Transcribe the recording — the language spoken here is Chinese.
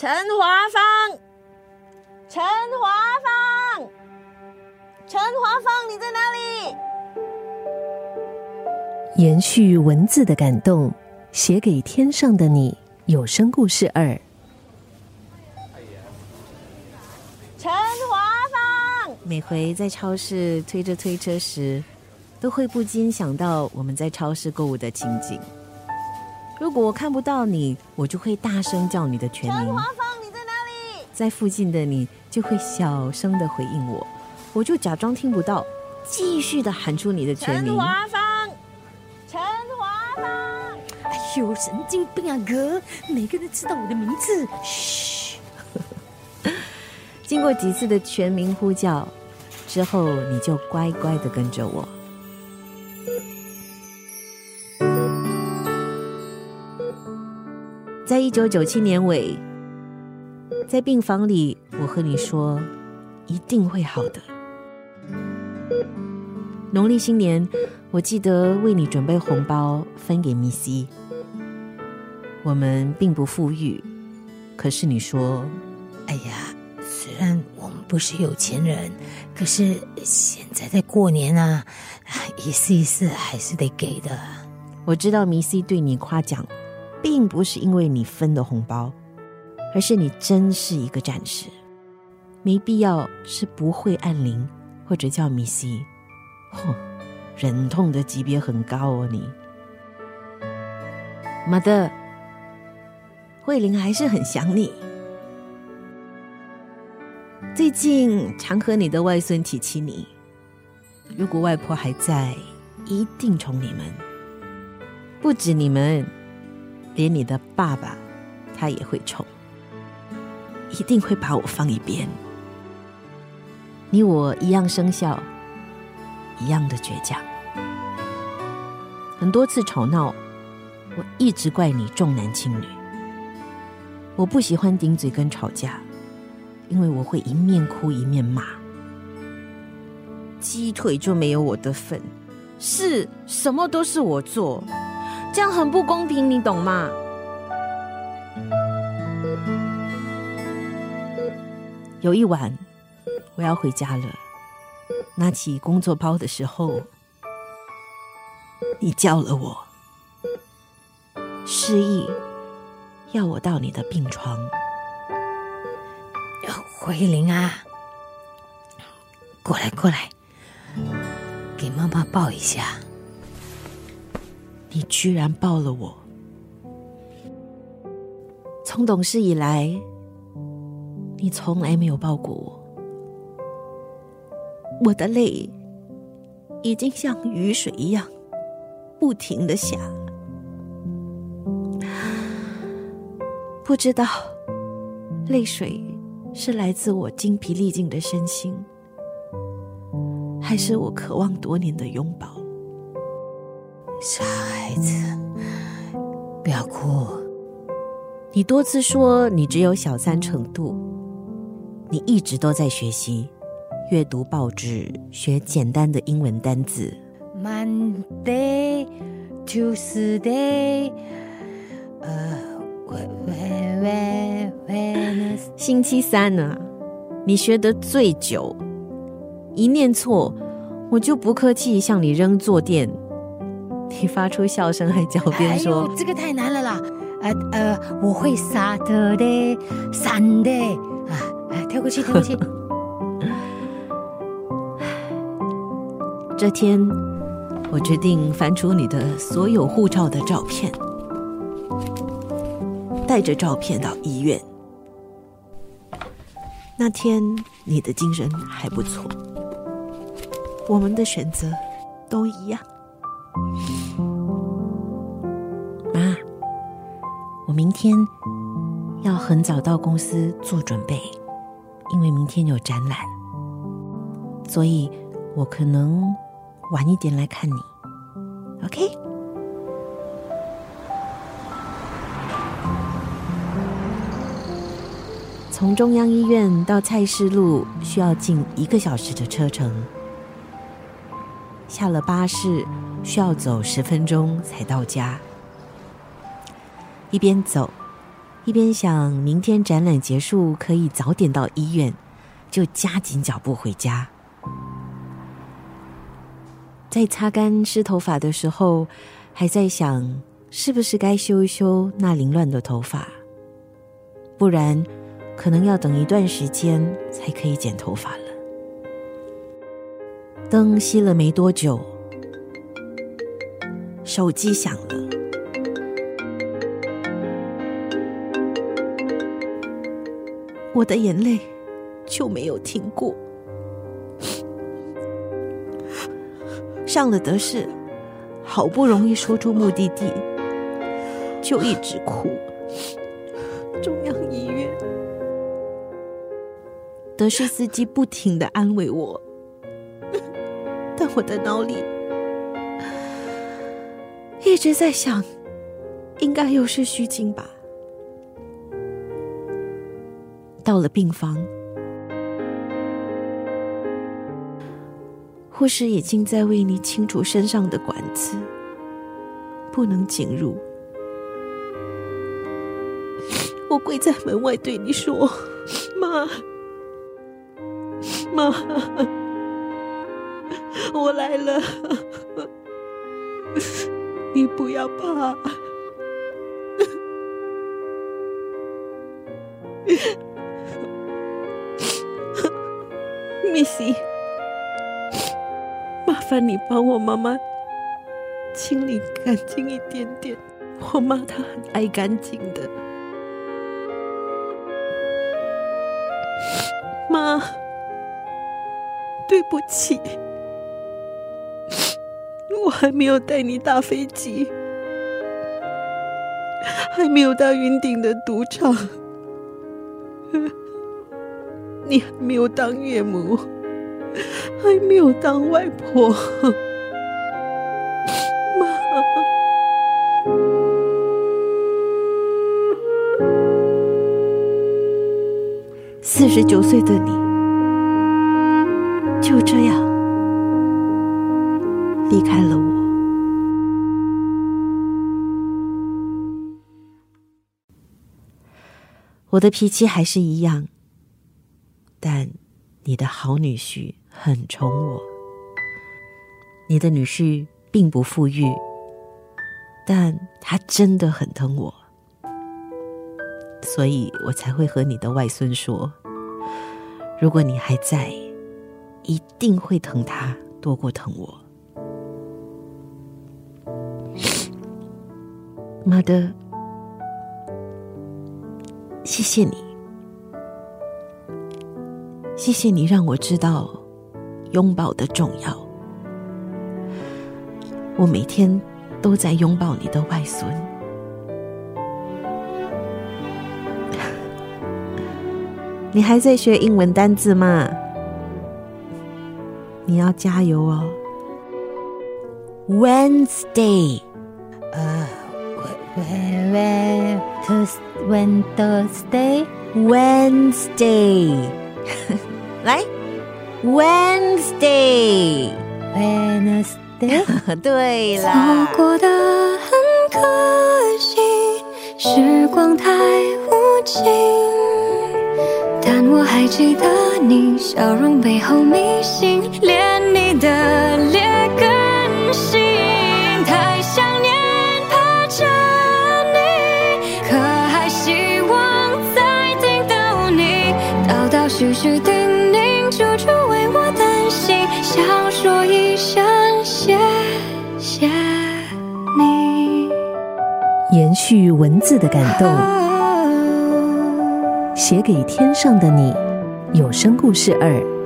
陈华芳，陈华芳，陈华芳，你在哪里？延续文字的感动，写给天上的你。有声故事二。陈华芳，每回在超市推着推车时，都会不禁想到我们在超市购物的情景。如果我看不到你，我就会大声叫你的全名。陈华芳，你在哪里？在附近的你就会小声的回应我，我就假装听不到，继续的喊出你的全名。陈华芳，陈华芳，哎呦，神经病啊，哥！每个人知道我的名字。嘘。经过几次的全名呼叫之后，你就乖乖的跟着我。在一九九七年尾，在病房里，我和你说一定会好的。农历新年，我记得为你准备红包分给米西。我们并不富裕，可是你说，哎呀，虽然我们不是有钱人，可是现在在过年啊，一次一次还是得给的。我知道米西对你夸奖。并不是因为你分的红包，而是你真是一个战士，没必要是不会按铃或者叫米西，嚯，忍痛的级别很高哦你。妈的，慧玲还是很想你，最近常和你的外孙提起你，如果外婆还在，一定宠你们，不止你们。连你的爸爸，他也会宠，一定会把我放一边。你我一样生肖，一样的倔强。很多次吵闹，我一直怪你重男轻女。我不喜欢顶嘴跟吵架，因为我会一面哭一面骂。鸡腿就没有我的份，是什么都是我做。这样很不公平，你懂吗？有一晚，我要回家了，拿起工作包的时候，你叫了我，示意要我到你的病床。慧玲啊，过来过来，给妈妈抱一下。你居然抱了我！从懂事以来，你从来没有抱过我。我的泪已经像雨水一样不停的下，不知道泪水是来自我精疲力尽的身心，还是我渴望多年的拥抱。孩子，不要哭。你多次说你只有小三程度，你一直都在学习，阅读报纸，学简单的英文单字。Monday, Tuesday，呃，星期三呢？你学的最久，一念错，我就不客气向你扔坐垫。你发出笑声，还狡辩说：“这个太难了啦！呃呃，我会撒的的，散的啊！跳过去，跳过去。这天，我决定翻出你的所有护照的照片，带着照片到医院。那天你的精神还不错，我们的选择都一样。”妈，我明天要很早到公司做准备，因为明天有展览，所以我可能晚一点来看你。OK？从中央医院到菜市路需要近一个小时的车程，下了巴士。需要走十分钟才到家，一边走，一边想明天展览结束可以早点到医院，就加紧脚步回家。在擦干湿头发的时候，还在想是不是该修一修那凌乱的头发，不然可能要等一段时间才可以剪头发了。灯熄了没多久，手机响了。我的眼泪就没有停过。上了德士，好不容易说出目的地，就一直哭。中央医院，德士司机不停的安慰我，但我的脑里一直在想，应该又是虚惊吧。到了病房，护士已经在为你清除身上的管子，不能进入。我跪在门外对你说：“妈，妈，我来了，你不要怕。” miss 麻烦你帮我妈妈清理干净一点点。我妈她很爱干净的。妈，对不起，我还没有带你搭飞机，还没有到云顶的赌场。你还没有当岳母，还没有当外婆，妈。四十九岁的你，就这样离开了我。我的脾气还是一样。但你的好女婿很宠我，你的女婿并不富裕，但他真的很疼我，所以我才会和你的外孙说：如果你还在，一定会疼他多过疼我。妈的，谢谢你。谢谢你让我知道拥抱的重要。我每天都在拥抱你的外孙。你还在学英文单字吗？你要加油哦。Wednesday，呃，Wednesday，Wednesday。来，Wednesday，Wednesday，对了。错过的很可惜，时光太无情，但我还记得你笑容背后迷信，连你的劣根性，许是叮咛。处处为我担心，想说一声谢谢你。延续文字的感动，写给天上的你。有声故事二。